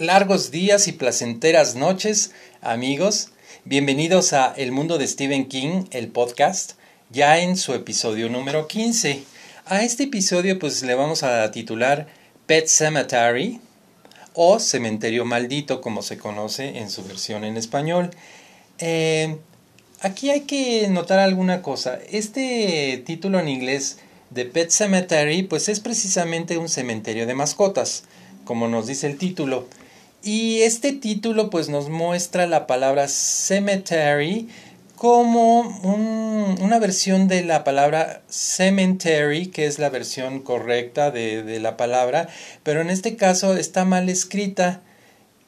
Largos días y placenteras noches, amigos. Bienvenidos a El Mundo de Stephen King, el podcast, ya en su episodio número 15. A este episodio pues le vamos a titular Pet Cemetery o Cementerio Maldito como se conoce en su versión en español. Eh, aquí hay que notar alguna cosa. Este título en inglés de Pet Cemetery pues es precisamente un cementerio de mascotas, como nos dice el título. Y este título pues nos muestra la palabra cemetery como una versión de la palabra cemetery, que es la versión correcta de, la palabra, pero en este caso está mal escrita.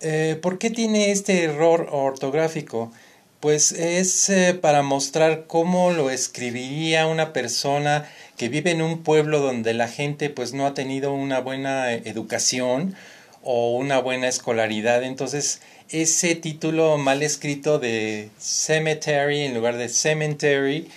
Eh, ¿Por qué tiene este error ortográfico? Pues es eh, para mostrar cómo lo escribiría una persona que vive en un pueblo donde la gente pues no ha tenido una buena educación o una buena escolaridad. Entonces, ese título mal escrito de cemetery en lugar de cemetery,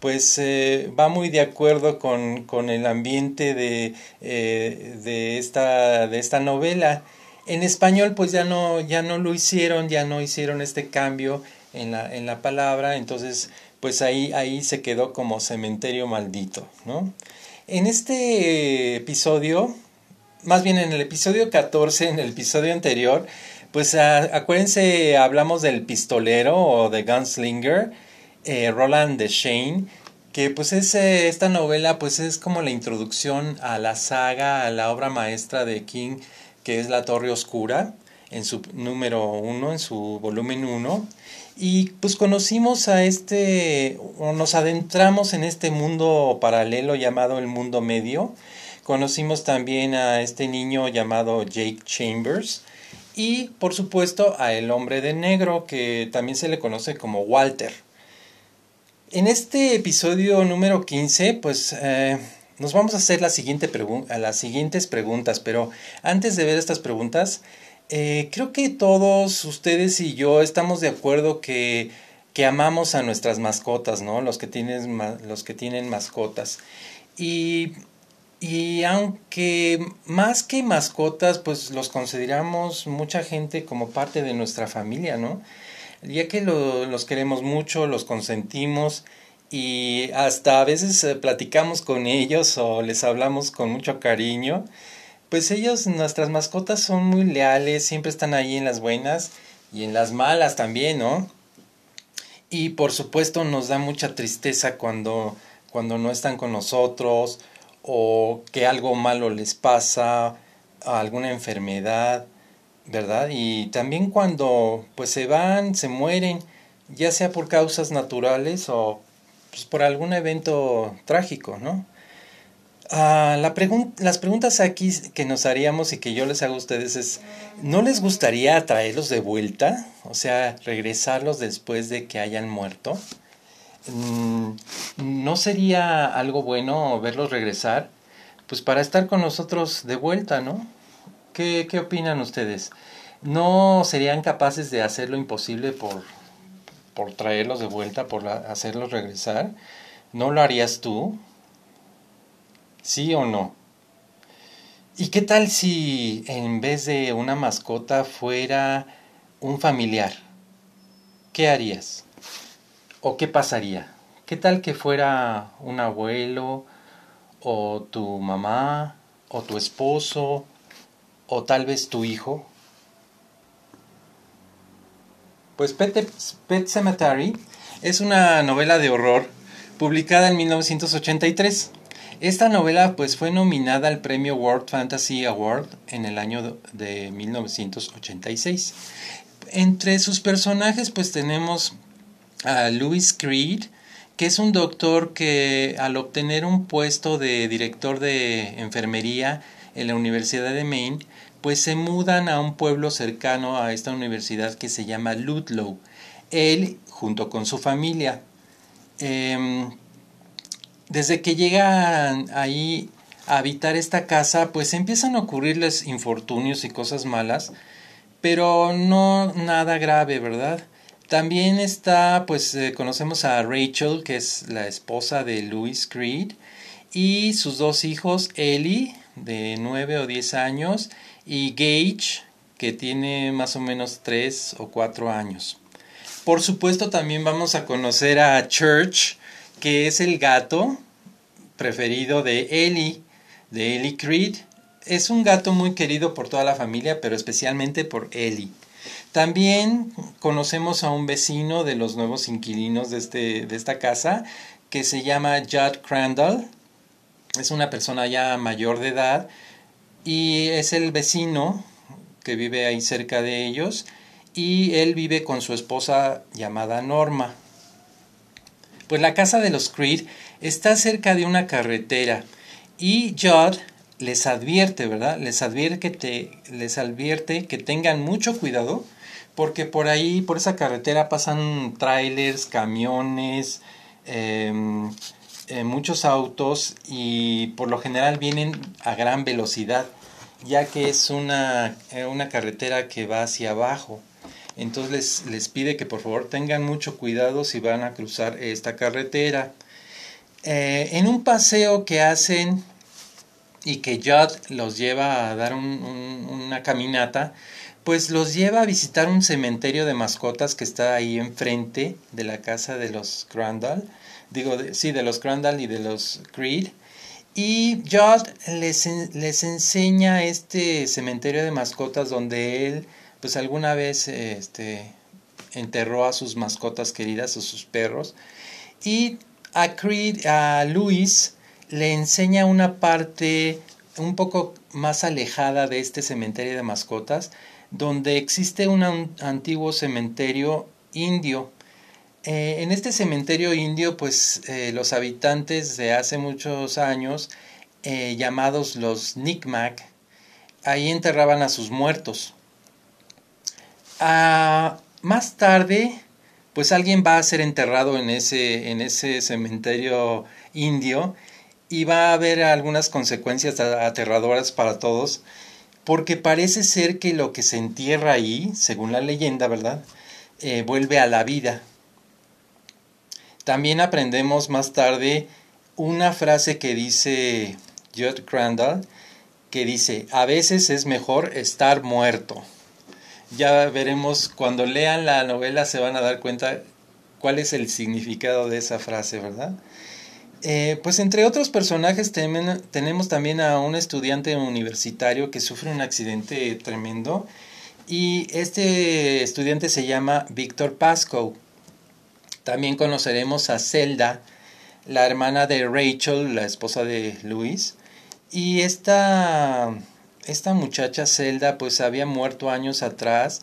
pues eh, va muy de acuerdo con, con el ambiente de, eh, de, esta, de esta novela. En español, pues ya no, ya no lo hicieron, ya no hicieron este cambio en la, en la palabra, entonces, pues ahí, ahí se quedó como cementerio maldito, ¿no? En este episodio más bien en el episodio 14, en el episodio anterior, pues acuérdense, hablamos del pistolero o de Gunslinger, eh, Roland de Shane, que pues es, eh, esta novela pues es como la introducción a la saga, a la obra maestra de King, que es La Torre Oscura, en su número uno, en su volumen 1. Y pues conocimos a este, o nos adentramos en este mundo paralelo llamado el mundo medio, Conocimos también a este niño llamado Jake Chambers y por supuesto a el hombre de negro que también se le conoce como Walter. En este episodio número 15 pues eh, nos vamos a hacer las siguientes preguntas, pero antes de ver estas preguntas eh, creo que todos ustedes y yo estamos de acuerdo que, que amamos a nuestras mascotas, ¿no? Los que tienen, los que tienen mascotas. Y y aunque más que mascotas, pues los consideramos mucha gente como parte de nuestra familia, ¿no? Ya que los queremos mucho, los consentimos y hasta a veces eh, platicamos con ellos o les hablamos con mucho cariño, pues ellos, nuestras mascotas son muy leales, siempre están ahí en las buenas y en las malas también, ¿no? Y por supuesto nos da mucha tristeza cuando, cuando no están con nosotros o que algo malo les pasa, alguna enfermedad, ¿verdad? Y también cuando pues se van, se mueren, ya sea por causas naturales o pues, por algún evento trágico, ¿no? Ah, la las preguntas aquí que nos haríamos y que yo les hago a ustedes es, ¿no les gustaría traerlos de vuelta? O sea, regresarlos después de que hayan muerto. Mm, ¿no sería algo bueno verlos regresar? Pues para estar con nosotros de vuelta, ¿no? ¿Qué, qué opinan ustedes? ¿No serían capaces de hacer lo imposible por, por traerlos de vuelta, por hacerlos regresar? ¿No lo harías tú? ¿Sí o no? ¿Y qué tal si en vez de una mascota fuera un familiar? ¿Qué harías? ¿O qué pasaría? ¿Qué tal que fuera un abuelo o tu mamá o tu esposo o tal vez tu hijo? Pues Pet, Cemetery es una novela de horror publicada en 1983. Esta novela pues fue nominada al premio World Fantasy Award en el año de 1986. Entre sus personajes pues tenemos a Louis Creed, que es un doctor que al obtener un puesto de director de enfermería en la Universidad de Maine, pues se mudan a un pueblo cercano a esta universidad que se llama Ludlow. Él junto con su familia. Em, desde que llegan ahí a habitar esta casa, pues empiezan a ocurrirles infortunios y cosas malas, pero no nada grave, ¿verdad? También está, pues eh, conocemos a Rachel, que es la esposa de Louis Creed, y sus dos hijos, Ellie, de 9 o 10 años, y Gage, que tiene más o menos tres o cuatro años. Por supuesto también vamos a conocer a Church, que es el gato preferido de Ellie, de Ellie Creed. Es un gato muy querido por toda la familia, pero especialmente por Ellie. También conocemos a un vecino de los nuevos inquilinos de, este, de esta casa que se llama Judd Crandall. Es una persona ya mayor de edad y es el vecino que vive ahí cerca de ellos y él vive con su esposa llamada Norma. Pues la casa de los Creed está cerca de una carretera y Judd les advierte, ¿verdad? Les advierte que, les advierte que tengan mucho cuidado porque por ahí, por esa carretera pasan trailers, camiones, em, eh, muchos autos y por lo general vienen a gran velocidad, ya que es una, eh, una carretera que va hacia abajo. Entonces les, les, pide que por favor tengan mucho cuidado si van a cruzar esta carretera. Eh, en un paseo que hacen y que Judd los lleva a dar una caminata, pues los lleva a visitar un cementerio de mascotas que está ahí enfrente de la casa de los Crandall. Digo, sí, de los Crandall y de los Creed. Y Judd les, les enseña este cementerio de mascotas donde él, pues alguna vez este, enterró a sus mascotas queridas, a sus perros. Y a Creed, a Luis, le enseña una parte un poco más alejada de este cementerio de mascotas, donde existe un antiguo cementerio indio. Eh, en este cementerio indio, pues eh, los habitantes de hace muchos años, eh, llamados los Nicmac, ahí enterraban a sus muertos. Ah, más tarde, pues alguien va a ser enterrado en ese, en ese cementerio indio y va a haber algunas consecuencias aterradoras para todos, porque parece ser que lo que se entierra ahí, según la leyenda, ¿verdad? Eh, vuelve a la vida. También aprendemos más tarde una frase que dice Judd Crandall, que dice, a veces es mejor estar muerto. Ya veremos, cuando lean la novela se van a dar cuenta cuál es el significado de esa frase, ¿verdad? Eh, pues entre otros personajes tenemos también a un estudiante universitario que sufre un accidente tremendo y este estudiante se llama Víctor Pascoe. También conoceremos a Zelda, la hermana de Rachel, la esposa de Luis. Y esta, esta muchacha Zelda pues había muerto años atrás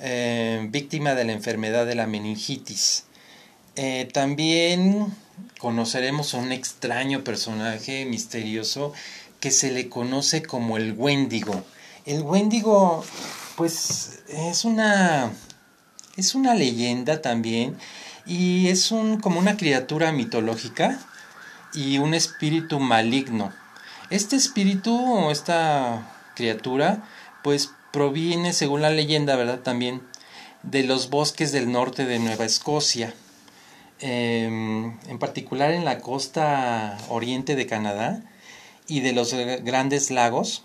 eh, víctima de la enfermedad de la meningitis. Eh, también conoceremos a un extraño personaje misterioso que se le conoce como el Wendigo. El Wendigo, pues, es una, es una leyenda también y es un, como una criatura mitológica y un espíritu maligno. Este espíritu o esta criatura, pues, proviene, según la leyenda, ¿verdad? También de los bosques del norte de Nueva Escocia Em, en particular en la costa oriente de Canadá y de los grandes lagos,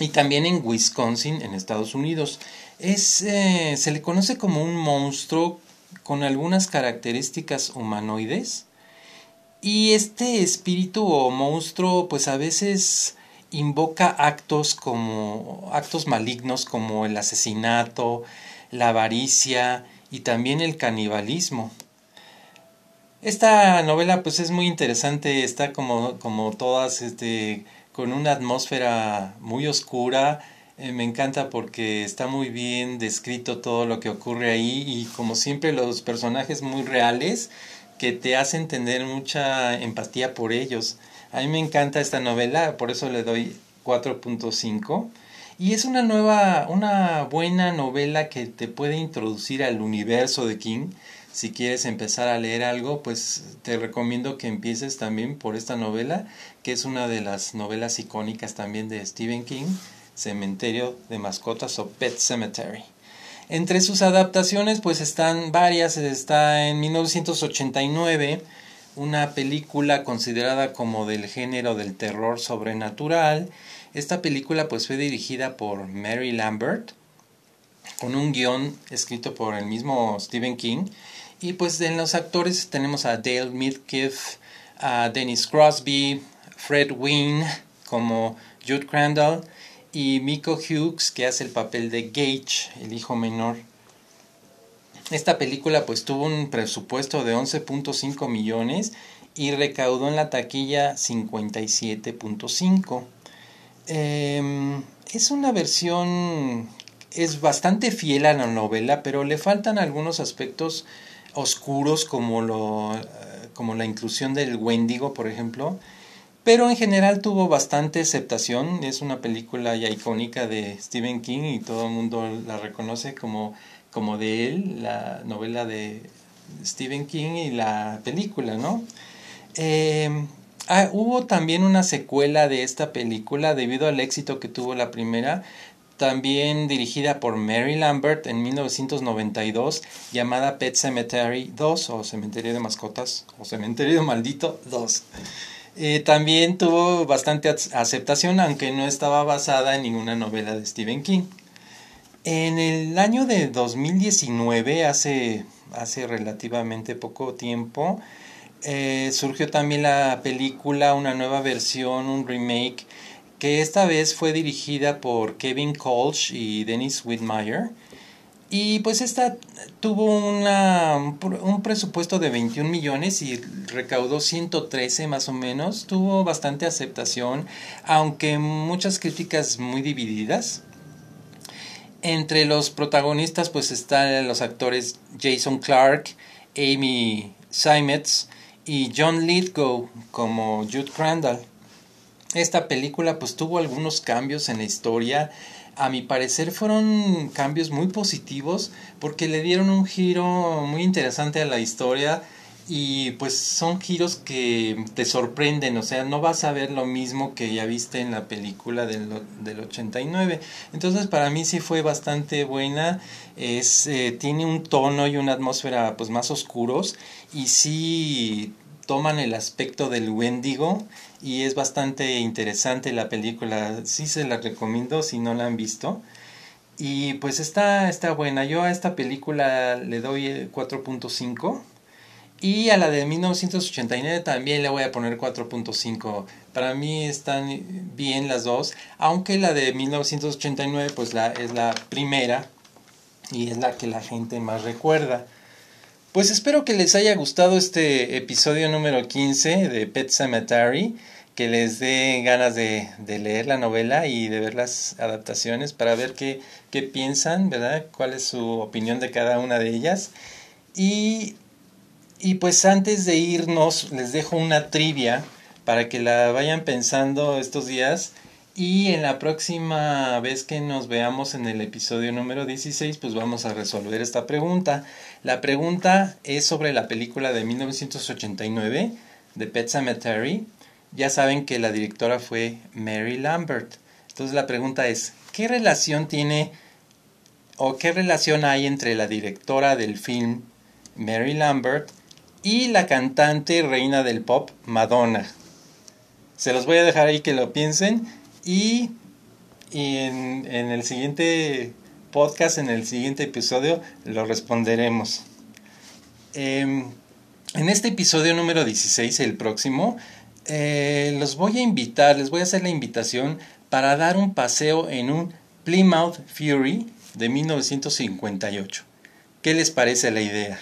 y también en Wisconsin, en Estados Unidos. Es, eh, se le conoce como un monstruo con algunas características humanoides. Y este espíritu o monstruo, pues a veces invoca actos como actos malignos como el asesinato, la avaricia y también el canibalismo. Esta novela pues es muy interesante, está como, como todas, este, con una atmósfera muy oscura. Eh, me encanta porque está muy bien descrito todo lo que ocurre ahí y como siempre los personajes muy reales que te hacen tener mucha empatía por ellos. A mí me encanta esta novela, por eso le doy 4.5. Y es una nueva, una buena novela que te puede introducir al universo de King si quieres empezar a leer algo, pues te recomiendo que empieces también por esta novela, que es una de las novelas icónicas también de Stephen King, Cementerio de Mascotas o Pet Cemetery. Entre sus adaptaciones pues están varias, está en 1989 una película considerada como del género del terror sobrenatural. Esta película pues fue dirigida por Mary Lambert con un guion escrito por el mismo Stephen King. Y pues en los actores tenemos a Dale Midkiff, a Dennis Crosby, Fred Wynne como Jude Crandall y Miko Hughes que hace el papel de Gage, el hijo menor. Esta película pues tuvo un presupuesto de 11.5 millones y recaudó en la taquilla 57.5. Em, es una versión, es bastante fiel a la novela, pero le faltan algunos aspectos oscuros como, lo, eh, como la inclusión del Wendigo, por ejemplo. Pero en general tuvo bastante aceptación. Es una película ya icónica de Stephen King y todo el mundo la reconoce como, como de él, la novela de Stephen King y la película, ¿no? Eh, Ah, hubo también una secuela de esta película debido al éxito que tuvo la primera, también dirigida por Mary Lambert en 1992, llamada Pet Cemetery 2 o Cementerio de Mascotas o Cementerio Maldito 2. Eh, también tuvo bastante aceptación, aunque no estaba basada en ninguna novela de Stephen King. En el año de 2019, hace, hace relativamente poco tiempo, eh, surgió también la película, una nueva versión, un remake, que esta vez fue dirigida por Kevin Colch y Dennis Whitmire. Y pues esta tuvo un presupuesto de 21 millones y recaudó 113 más o menos. Tuvo bastante aceptación, aunque muchas críticas muy divididas. Entre los protagonistas pues están los actores Jason Clark, Amy Simets, y John Lithgow como Jude Crandall. Esta película pues tuvo algunos cambios en la historia. A mi parecer fueron cambios muy positivos porque le dieron un giro muy interesante a la historia y pues son giros que te sorprenden, o sea, no vas a ver lo mismo que ya viste en la película del, del 89. Entonces para mí sí fue bastante buena, es, eh, tiene un tono y una atmósfera pues más oscuros y sí toman el aspecto del Wendigo y es bastante interesante la película, sí se la recomiendo si no la han visto. Y pues está, está buena, yo a esta película le doy 4.5 y a la de 1989 también le voy a poner 4.5. Para mí están bien las dos, aunque la de 1989 pues la, es la primera y es la que la gente más recuerda. Pues espero que les haya gustado este episodio número 15 de Pet Cemetery, que les dé ganas de, de leer la novela y de ver las adaptaciones para ver qué, qué piensan, ¿verdad? ¿Cuál es su opinión de cada una de ellas? Y y pues antes de irnos, les dejo una trivia para que la vayan pensando estos días. Y en la próxima vez que nos veamos en el episodio número 16, pues vamos a resolver esta pregunta. La pregunta es sobre la película de 1989 de Pet Cemetery. Ya saben que la directora fue Mary Lambert. Entonces la pregunta es, ¿qué relación tiene o qué relación hay entre la directora del film Mary Lambert y la cantante reina del pop Madonna. Se los voy a dejar ahí que lo piensen y, en, el siguiente podcast, en el siguiente episodio, lo responderemos. Em, en este episodio número 16, el próximo, eh, los voy a invitar, les voy a hacer la invitación para dar un paseo en un Plymouth Fury de 1958. ¿Qué les parece la idea?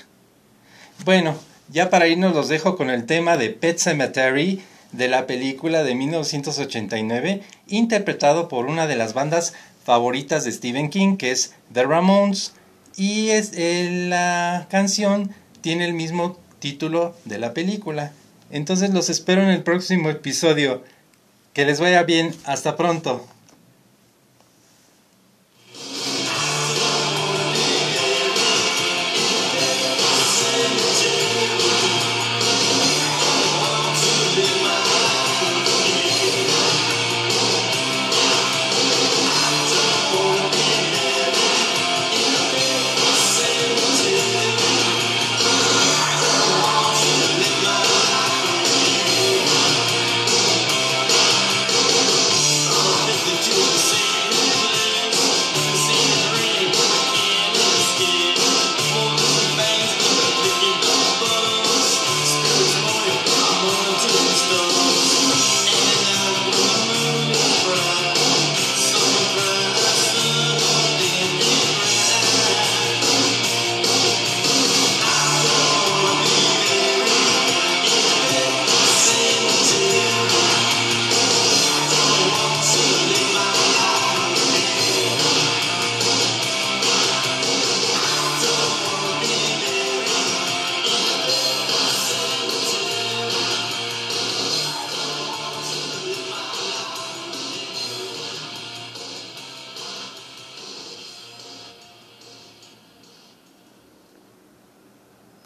Bueno, ya para irnos los dejo con el tema de Pet Cemetery de la película de 1989, interpretado por una de las bandas favoritas de Stephen King, que es The Ramones, y es, eh, la canción tiene el mismo título de la película. Entonces los espero en el próximo episodio. Que les vaya bien, hasta pronto.